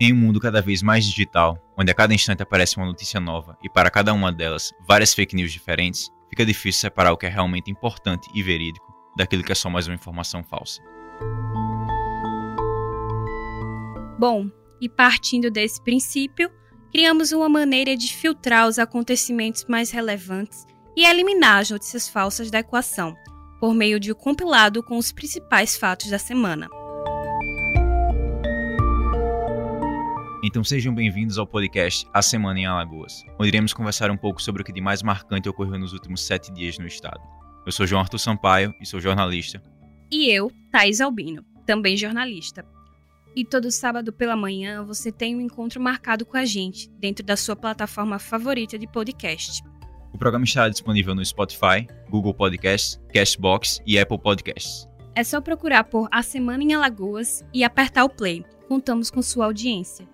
Em um mundo cada vez mais digital, onde a cada instante aparece uma notícia nova e para cada uma delas várias fake news diferentes, fica difícil separar o que é realmente importante e verídico daquilo que é só mais uma informação falsa. Bom, e partindo desse princípio, criamos uma maneira de filtrar os acontecimentos mais relevantes e eliminar as notícias falsas da equação, por meio de um compilado com os principais fatos da semana. Então sejam bem-vindos ao podcast A Semana em Alagoas, onde iremos conversar um pouco sobre o que de mais marcante ocorreu nos últimos sete dias no estado. Eu sou João Arthur Sampaio e sou jornalista. E eu, Thais Albino, também jornalista. E todo sábado pela manhã você tem um encontro marcado com a gente, dentro da sua plataforma favorita de podcast. O programa estará disponível no Spotify, Google Podcasts, Castbox e Apple Podcasts. É só procurar por A Semana em Alagoas e apertar o play. Contamos com sua audiência.